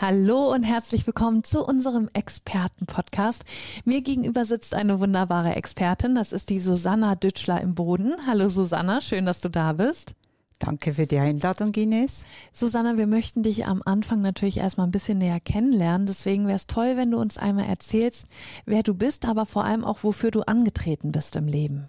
Hallo und herzlich willkommen zu unserem Experten-Podcast. Mir gegenüber sitzt eine wunderbare Expertin, das ist die Susanna Dütschler im Boden. Hallo Susanna, schön, dass du da bist. Danke für die Einladung, Ines. Susanna, wir möchten dich am Anfang natürlich erstmal ein bisschen näher kennenlernen. Deswegen wäre es toll, wenn du uns einmal erzählst, wer du bist, aber vor allem auch, wofür du angetreten bist im Leben.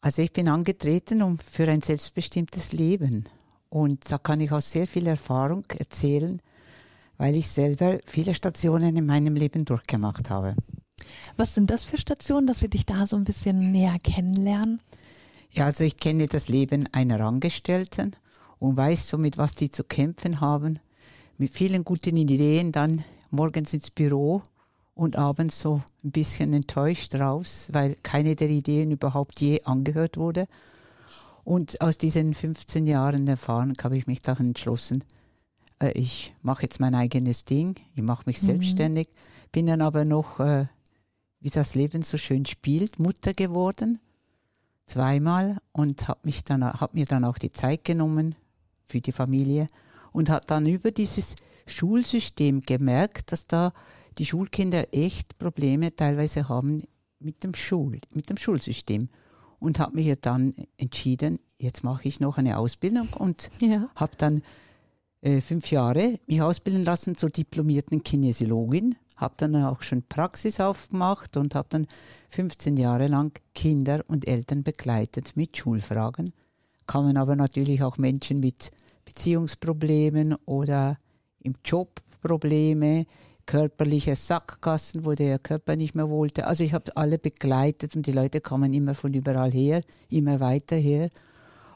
Also ich bin angetreten um für ein selbstbestimmtes Leben. Und da kann ich auch sehr viel Erfahrung erzählen, weil ich selber viele Stationen in meinem Leben durchgemacht habe. Was sind das für Stationen, dass wir dich da so ein bisschen näher kennenlernen? Ja, also ich kenne das Leben einer Angestellten und weiß so, mit was die zu kämpfen haben. Mit vielen guten Ideen dann morgens ins Büro und abends so ein bisschen enttäuscht raus, weil keine der Ideen überhaupt je angehört wurde. Und aus diesen 15 Jahren Erfahrung habe ich mich dann entschlossen, äh, ich mache jetzt mein eigenes Ding, ich mache mich mhm. selbstständig, bin dann aber noch, äh, wie das Leben so schön spielt, Mutter geworden, zweimal und habe mich dann, habe mir dann auch die Zeit genommen für die Familie und hat dann über dieses Schulsystem gemerkt, dass da die Schulkinder echt Probleme teilweise haben mit dem Schul, mit dem Schulsystem und habe mich dann entschieden, jetzt mache ich noch eine Ausbildung und ja. habe dann äh, fünf Jahre mich ausbilden lassen zur diplomierten Kinesiologin, habe dann auch schon Praxis aufgemacht und habe dann 15 Jahre lang Kinder und Eltern begleitet mit Schulfragen. Kamen aber natürlich auch Menschen mit Beziehungsproblemen oder im Job Probleme, körperliche Sackgassen, wo der Körper nicht mehr wollte. Also ich habe alle begleitet und die Leute kamen immer von überall her, immer weiter her.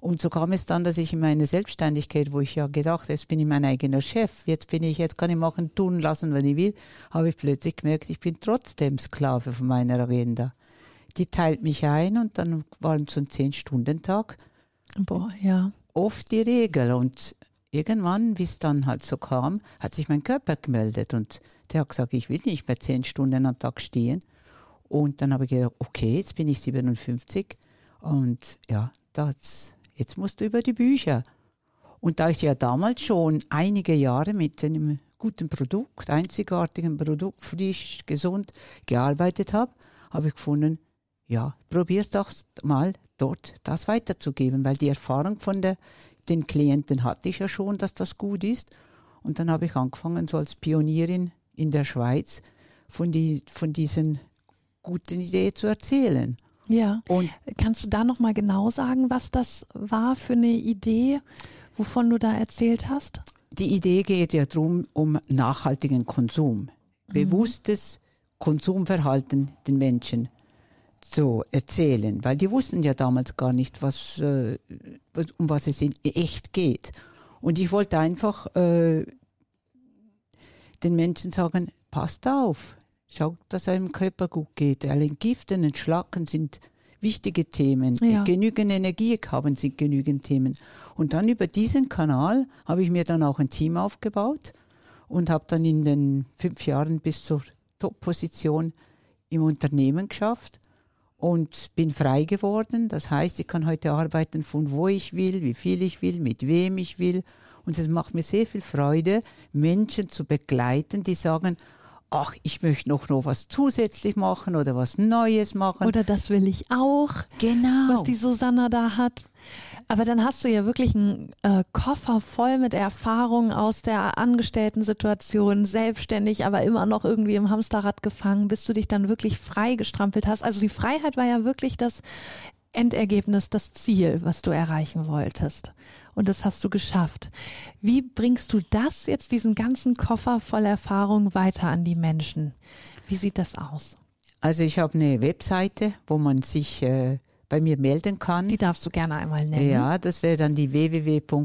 Und so kam es dann, dass ich in meine Selbstständigkeit, wo ich ja gedacht, jetzt bin ich mein eigener Chef, jetzt bin ich, jetzt kann ich machen, tun lassen, wenn ich will, habe ich plötzlich gemerkt, ich bin trotzdem Sklave von meiner Agenda. Die teilt mich ein und dann waren es so ein Zehn-Stunden-Tag. Boah, ja. Oft die Regel und irgendwann, wie es dann halt so kam, hat sich mein Körper gemeldet und der hat gesagt, ich will nicht mehr zehn Stunden am Tag stehen. Und dann habe ich gedacht, okay, jetzt bin ich 57 und ja, das jetzt musst du über die Bücher. Und da ich ja damals schon einige Jahre mit einem guten Produkt, einzigartigen Produkt, frisch, gesund gearbeitet habe, habe ich gefunden, ja, probier doch mal dort das weiterzugeben, weil die Erfahrung von der, den Klienten hatte ich ja schon, dass das gut ist. Und dann habe ich angefangen, so als Pionierin in der Schweiz von, die, von diesen guten Ideen zu erzählen. Ja. Und kannst du da noch mal genau sagen, was das war für eine Idee, wovon du da erzählt hast? Die Idee geht ja darum, um nachhaltigen Konsum, mhm. bewusstes Konsumverhalten den Menschen zu erzählen, weil die wussten ja damals gar nicht, was, äh, um was es in echt geht. Und ich wollte einfach äh, den Menschen sagen, passt auf, Schaut, dass einem Körper gut geht. Allein Giften und Schlacken sind wichtige Themen. Ja. Genügend Energie haben sind genügend Themen. Und dann über diesen Kanal habe ich mir dann auch ein Team aufgebaut und habe dann in den fünf Jahren bis zur Top-Position im Unternehmen geschafft und bin frei geworden. Das heißt, ich kann heute arbeiten von wo ich will, wie viel ich will, mit wem ich will. Und es macht mir sehr viel Freude, Menschen zu begleiten, die sagen, ach, ich möchte noch, noch was zusätzlich machen oder was Neues machen. Oder das will ich auch. Genau. Was die Susanna da hat. Aber dann hast du ja wirklich einen äh, Koffer voll mit Erfahrungen aus der Angestellten-Situation, selbstständig, aber immer noch irgendwie im Hamsterrad gefangen, bis du dich dann wirklich frei gestrampelt hast. Also die Freiheit war ja wirklich das Endergebnis, das Ziel, was du erreichen wolltest und das hast du geschafft. Wie bringst du das jetzt, diesen ganzen Koffer voll Erfahrung weiter an die Menschen? Wie sieht das aus? Also ich habe eine Webseite, wo man sich äh, bei mir melden kann. Die darfst du gerne einmal nennen. Ja, das wäre dann die www.sdi.vision.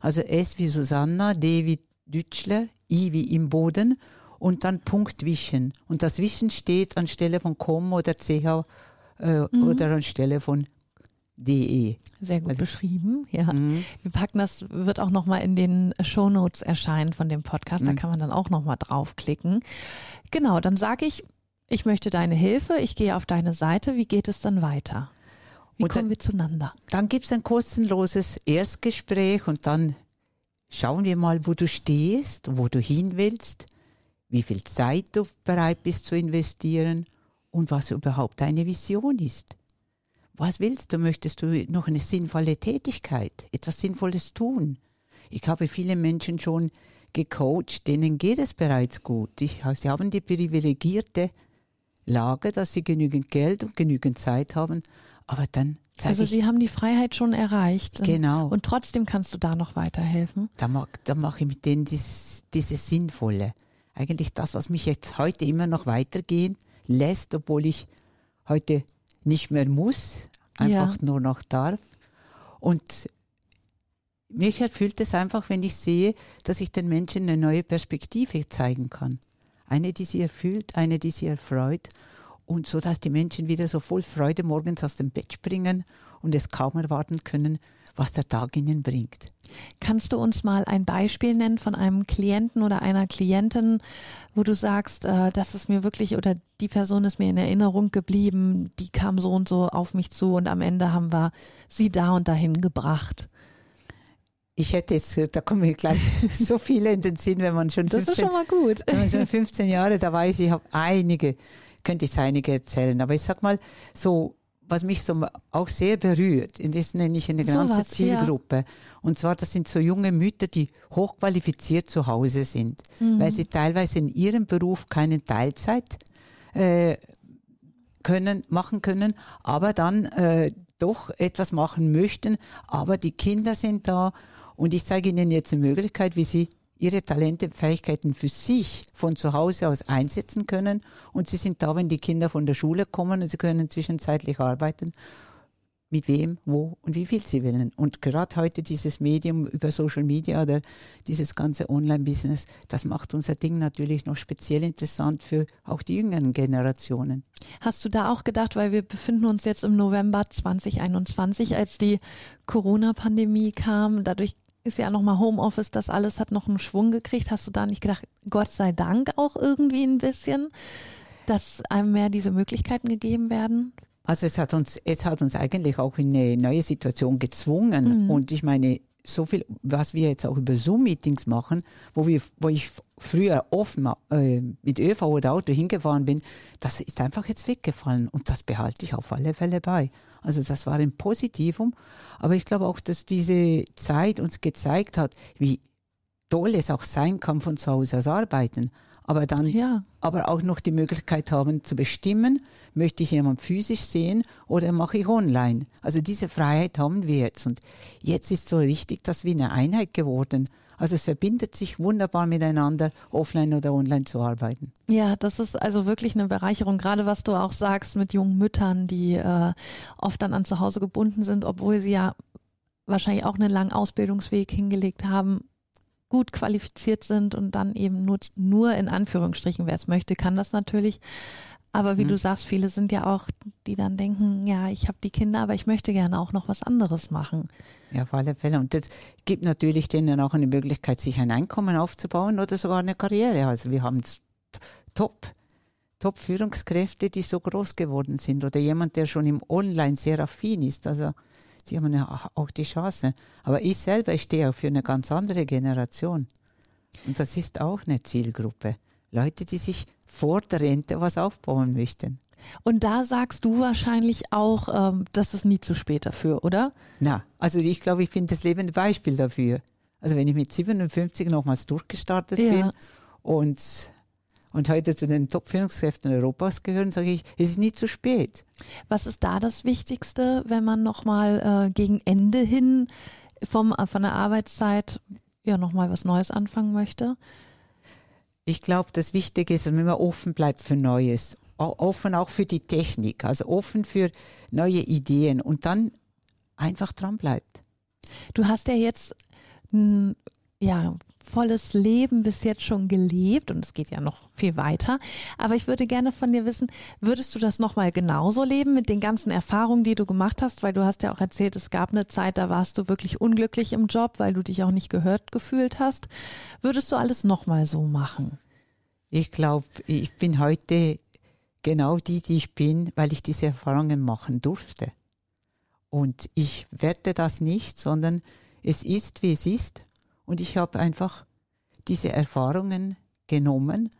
Also S wie Susanna, D wie Dütschler, I wie im Boden und dann Punkt Wischen. Und das Wischen steht anstelle von com oder ch äh, mhm. oder anstelle von de. Sehr gut also, beschrieben, ja. Mhm. Wir packen das, wird auch nochmal in den Show Notes erscheinen von dem Podcast, da mhm. kann man dann auch nochmal draufklicken. Genau, dann sage ich, ich möchte deine Hilfe, ich gehe auf deine Seite, wie geht es dann weiter? Wie und kommen dann, wir zueinander? Dann gibt es ein kostenloses Erstgespräch und dann schauen wir mal, wo du stehst, wo du hin willst, wie viel Zeit du bereit bist zu investieren und was überhaupt deine Vision ist. Was willst du? Möchtest du noch eine sinnvolle Tätigkeit, etwas Sinnvolles tun? Ich habe viele Menschen schon gecoacht, denen geht es bereits gut. Ich, sie haben die privilegierte Lage, dass sie genügend Geld und genügend Zeit haben, aber dann also Sie haben die Freiheit schon erreicht. Genau. Und trotzdem kannst du da noch weiterhelfen. Da, mag, da mache ich mit denen dieses, dieses Sinnvolle. Eigentlich das, was mich jetzt heute immer noch weitergehen lässt, obwohl ich heute nicht mehr muss, einfach ja. nur noch darf. Und mich erfüllt es einfach, wenn ich sehe, dass ich den Menschen eine neue Perspektive zeigen kann. Eine, die sie erfüllt, eine, die sie erfreut und so, dass die Menschen wieder so voll Freude morgens aus dem Bett springen und es kaum erwarten können, was der Tag ihnen bringt. Kannst du uns mal ein Beispiel nennen von einem Klienten oder einer Klientin, wo du sagst, äh, das ist mir wirklich oder die Person ist mir in Erinnerung geblieben, die kam so und so auf mich zu und am Ende haben wir sie da und dahin gebracht? Ich hätte jetzt, da kommen mir gleich so viele in den Sinn, wenn man schon 15, das ist schon mal gut. Wenn man schon 15 Jahre da weiß, ich habe einige, könnte ich einige erzählen. Aber ich sag mal, so was mich so auch sehr berührt, und das nenne ich eine ganze so was, Zielgruppe. Ja. Und zwar, das sind so junge Mütter, die hochqualifiziert zu Hause sind, mhm. weil sie teilweise in ihrem Beruf keine Teilzeit äh, können, machen können, aber dann äh, doch etwas machen möchten. Aber die Kinder sind da und ich zeige ihnen jetzt eine Möglichkeit, wie sie ihre Talente Fähigkeiten für sich von zu Hause aus einsetzen können. Und sie sind da, wenn die Kinder von der Schule kommen und sie können zwischenzeitlich arbeiten. Mit wem, wo und wie viel sie wollen. Und gerade heute dieses Medium über Social Media oder dieses ganze Online-Business, das macht unser Ding natürlich noch speziell interessant für auch die jüngeren Generationen. Hast du da auch gedacht, weil wir befinden uns jetzt im November 2021, als die Corona-Pandemie kam, dadurch ist ja nochmal Homeoffice, das alles hat noch einen Schwung gekriegt. Hast du da nicht gedacht, Gott sei Dank auch irgendwie ein bisschen, dass einem mehr diese Möglichkeiten gegeben werden? Also es hat uns, es hat uns eigentlich auch in eine neue Situation gezwungen. Mhm. Und ich meine, so viel, was wir jetzt auch über Zoom-Meetings machen, wo wir, wo ich früher offen äh, mit ÖV oder Auto hingefahren bin, das ist einfach jetzt weggefallen und das behalte ich auf alle Fälle bei. Also das war ein Positivum. Aber ich glaube auch, dass diese Zeit uns gezeigt hat, wie toll es auch sein kann, von zu Hause aus arbeiten. Aber dann, ja. aber auch noch die Möglichkeit haben zu bestimmen, möchte ich jemand physisch sehen oder mache ich online. Also diese Freiheit haben wir jetzt. Und jetzt ist so richtig, dass wir eine Einheit geworden. Also es verbindet sich wunderbar miteinander, offline oder online zu arbeiten. Ja, das ist also wirklich eine Bereicherung, gerade was du auch sagst mit jungen Müttern, die äh, oft dann an zu Hause gebunden sind, obwohl sie ja wahrscheinlich auch einen langen Ausbildungsweg hingelegt haben, gut qualifiziert sind und dann eben nur, nur in Anführungsstrichen, wer es möchte, kann das natürlich. Aber wie mhm. du sagst, viele sind ja auch, die dann denken, ja, ich habe die Kinder, aber ich möchte gerne auch noch was anderes machen. Ja, auf alle Fälle. Und das gibt natürlich denen auch eine Möglichkeit, sich ein Einkommen aufzubauen oder sogar eine Karriere. Also wir haben top, top Führungskräfte, die so groß geworden sind oder jemand, der schon im Online sehr affin ist. Also sie haben ja auch die Chance. Aber ich selber ich stehe auch für eine ganz andere Generation. Und das ist auch eine Zielgruppe. Leute, die sich vor der Rente was aufbauen möchten. Und da sagst du wahrscheinlich auch, ähm, das ist nie zu spät dafür, oder? Na, also ich glaube, ich finde das lebende Beispiel dafür. Also wenn ich mit 57 nochmals durchgestartet ja. bin und, und heute zu den Top-Führungskräften Europas gehören, sage ich, es ist nie zu spät. Was ist da das Wichtigste, wenn man nochmal äh, gegen Ende hin vom, äh, von der Arbeitszeit ja nochmal was Neues anfangen möchte? Ich glaube, das Wichtige ist, dass man immer offen bleibt für Neues. Offen auch für die Technik, also offen für neue Ideen und dann einfach dran bleibt. Du hast ja jetzt ja volles Leben bis jetzt schon gelebt und es geht ja noch viel weiter. Aber ich würde gerne von dir wissen, würdest du das nochmal genauso leben mit den ganzen Erfahrungen, die du gemacht hast? Weil du hast ja auch erzählt, es gab eine Zeit, da warst du wirklich unglücklich im Job, weil du dich auch nicht gehört gefühlt hast. Würdest du alles nochmal so machen? Ich glaube, ich bin heute genau die, die ich bin, weil ich diese Erfahrungen machen durfte. Und ich werte das nicht, sondern es ist, wie es ist. Und ich habe einfach diese Erfahrungen genommen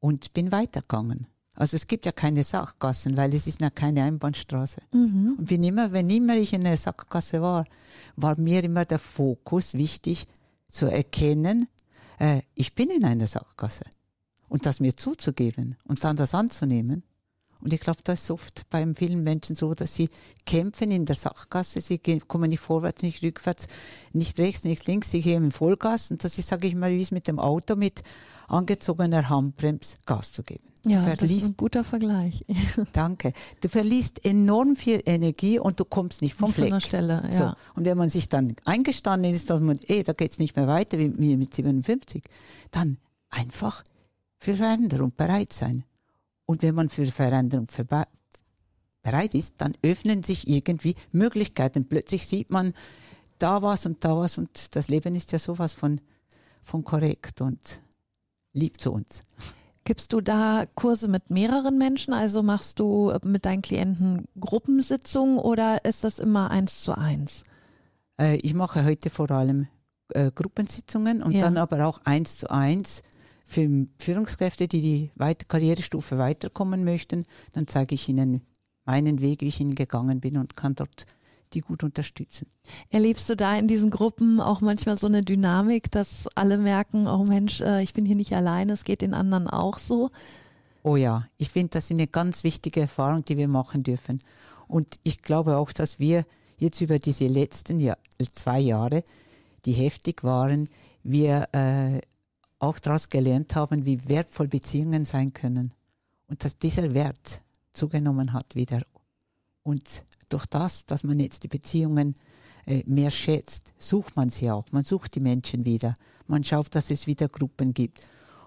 und bin weitergegangen. Also es gibt ja keine Sackgassen, weil es ist ja keine Einbahnstraße. Mhm. Und wenn immer, wenn immer ich in einer Sackgasse war, war mir immer der Fokus wichtig zu erkennen, äh, ich bin in einer Sackgasse. Und das mir zuzugeben und dann das anzunehmen und ich glaube, das ist oft beim vielen Menschen so, dass sie kämpfen in der Sackgasse, sie gehen, kommen nicht vorwärts, nicht rückwärts, nicht rechts, nicht links, sie gehen Vollgas. Und das ist, sage ich mal, wie es mit dem Auto mit angezogener Handbremse Gas zu geben. Ja, verliest, das ist ein guter Vergleich. danke. Du verlierst enorm viel Energie und du kommst nicht vom nicht Fleck. Von der Stelle, ja. So. Und wenn man sich dann eingestanden ist, dass man, ey, da geht's nicht mehr weiter wie mir mit 57, dann einfach für Veränderung bereit sein. Und wenn man für Veränderung bereit ist, dann öffnen sich irgendwie Möglichkeiten. Plötzlich sieht man da was und da was und das Leben ist ja sowas von, von korrekt und lieb zu uns. Gibst du da Kurse mit mehreren Menschen? Also machst du mit deinen Klienten Gruppensitzungen oder ist das immer eins zu eins? Äh, ich mache heute vor allem äh, Gruppensitzungen und ja. dann aber auch eins zu eins für Führungskräfte, die die weiter Karrierestufe weiterkommen möchten, dann zeige ich ihnen meinen Weg, wie ich ihn gegangen bin und kann dort die gut unterstützen. Erlebst du da in diesen Gruppen auch manchmal so eine Dynamik, dass alle merken, oh Mensch, äh, ich bin hier nicht alleine, es geht den anderen auch so? Oh ja, ich finde, das ist eine ganz wichtige Erfahrung, die wir machen dürfen. Und ich glaube auch, dass wir jetzt über diese letzten Jahr, zwei Jahre, die heftig waren, wir äh, auch daraus gelernt haben, wie wertvoll Beziehungen sein können und dass dieser Wert zugenommen hat wieder. Und durch das, dass man jetzt die Beziehungen äh, mehr schätzt, sucht man sie auch. Man sucht die Menschen wieder. Man schaut, dass es wieder Gruppen gibt.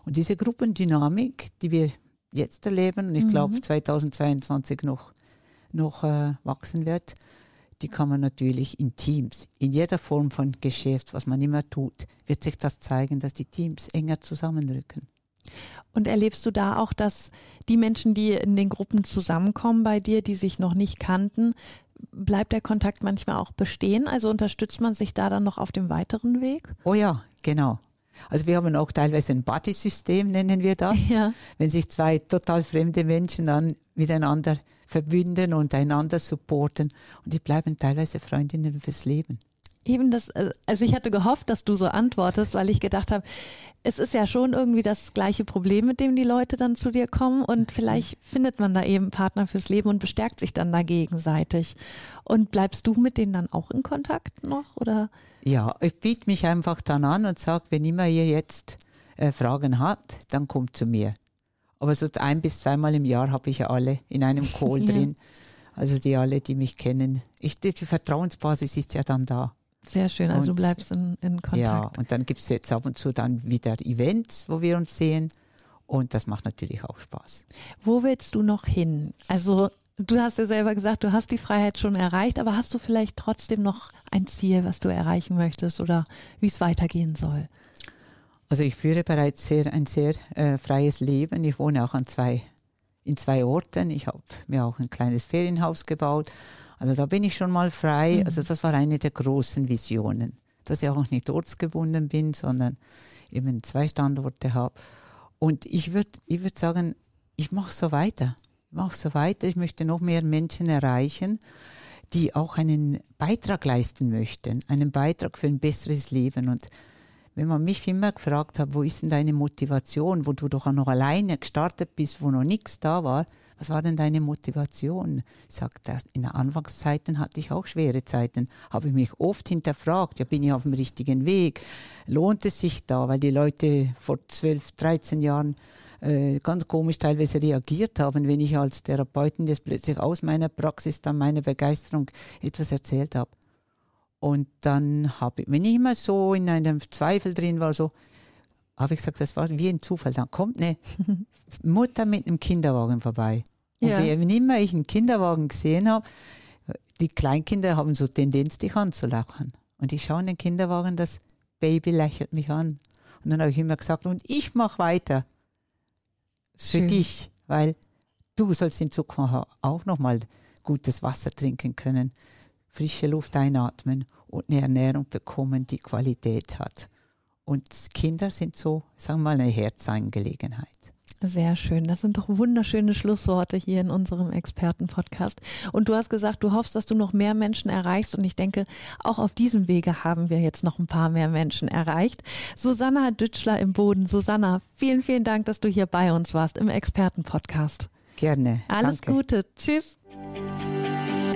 Und diese Gruppendynamik, die wir jetzt erleben, und ich glaube mhm. 2022 noch, noch äh, wachsen wird, die kann man natürlich in Teams, in jeder Form von Geschäft, was man immer tut, wird sich das zeigen, dass die Teams enger zusammenrücken. Und erlebst du da auch, dass die Menschen, die in den Gruppen zusammenkommen bei dir, die sich noch nicht kannten, bleibt der Kontakt manchmal auch bestehen? Also unterstützt man sich da dann noch auf dem weiteren Weg? Oh ja, genau. Also wir haben auch teilweise ein Buddy-System, nennen wir das. Ja. Wenn sich zwei total fremde Menschen dann miteinander verbünden und einander supporten und die bleiben teilweise Freundinnen fürs Leben. Eben das, äh, also ich hatte gehofft, dass du so antwortest, weil ich gedacht habe, es ist ja schon irgendwie das gleiche Problem, mit dem die Leute dann zu dir kommen und vielleicht findet man da eben Partner fürs Leben und bestärkt sich dann da gegenseitig. Und bleibst du mit denen dann auch in Kontakt noch oder? Ja, ich biete mich einfach dann an und sage, wenn immer ihr jetzt äh, Fragen habt, dann kommt zu mir. Aber so ein bis zweimal im Jahr habe ich ja alle in einem Call ja. drin. Also die alle, die mich kennen. Ich, die, die Vertrauensbasis ist ja dann da. Sehr schön, also und, du bleibst in, in Kontakt. Ja, und dann gibt es jetzt ab und zu dann wieder Events, wo wir uns sehen. Und das macht natürlich auch Spaß. Wo willst du noch hin? Also du hast ja selber gesagt, du hast die Freiheit schon erreicht, aber hast du vielleicht trotzdem noch ein Ziel, was du erreichen möchtest oder wie es weitergehen soll? Also ich führe bereits sehr, ein sehr äh, freies Leben. Ich wohne auch an zwei, in zwei Orten. Ich habe mir auch ein kleines Ferienhaus gebaut also da bin ich schon mal frei. Mhm. Also das war eine der großen Visionen, dass ich auch nicht ortsgebunden bin, sondern eben zwei Standorte habe. Und ich würde ich würd sagen, ich mache so weiter. Ich mache so weiter. Ich möchte noch mehr Menschen erreichen, die auch einen Beitrag leisten möchten, einen Beitrag für ein besseres Leben. Und wenn man mich immer gefragt hat, wo ist denn deine Motivation, wo du doch auch noch alleine gestartet bist, wo noch nichts da war, was war denn deine Motivation? Sagt er, in den Anfangszeiten hatte ich auch schwere Zeiten, habe ich mich oft hinterfragt, ja, bin ich auf dem richtigen Weg? Lohnt es sich da, weil die Leute vor 12, 13 Jahren äh, ganz komisch teilweise reagiert haben, wenn ich als Therapeutin jetzt plötzlich aus meiner Praxis dann meiner Begeisterung etwas erzählt habe. Und dann habe ich, wenn ich immer so in einem Zweifel drin war, so, habe ich gesagt, das war wie ein Zufall. Dann kommt eine Mutter mit einem Kinderwagen vorbei. Und Ja. wenn immer ich einen Kinderwagen gesehen habe, die Kleinkinder haben so Tendenz, dich anzulachen. Und ich schaue in den Kinderwagen, das Baby lächelt mich an. Und dann habe ich immer gesagt, und ich mache weiter für Schön. dich, weil du sollst in Zukunft auch nochmal gutes Wasser trinken können, frische Luft einatmen und eine Ernährung bekommen, die Qualität hat. Und Kinder sind so, sagen wir mal, eine Herzangelegenheit. Sehr schön. Das sind doch wunderschöne Schlussworte hier in unserem Expertenpodcast. Und du hast gesagt, du hoffst, dass du noch mehr Menschen erreichst. Und ich denke, auch auf diesem Wege haben wir jetzt noch ein paar mehr Menschen erreicht. Susanna Dütschler im Boden. Susanna, vielen, vielen Dank, dass du hier bei uns warst im Expertenpodcast. Gerne. Alles Danke. Gute. Tschüss.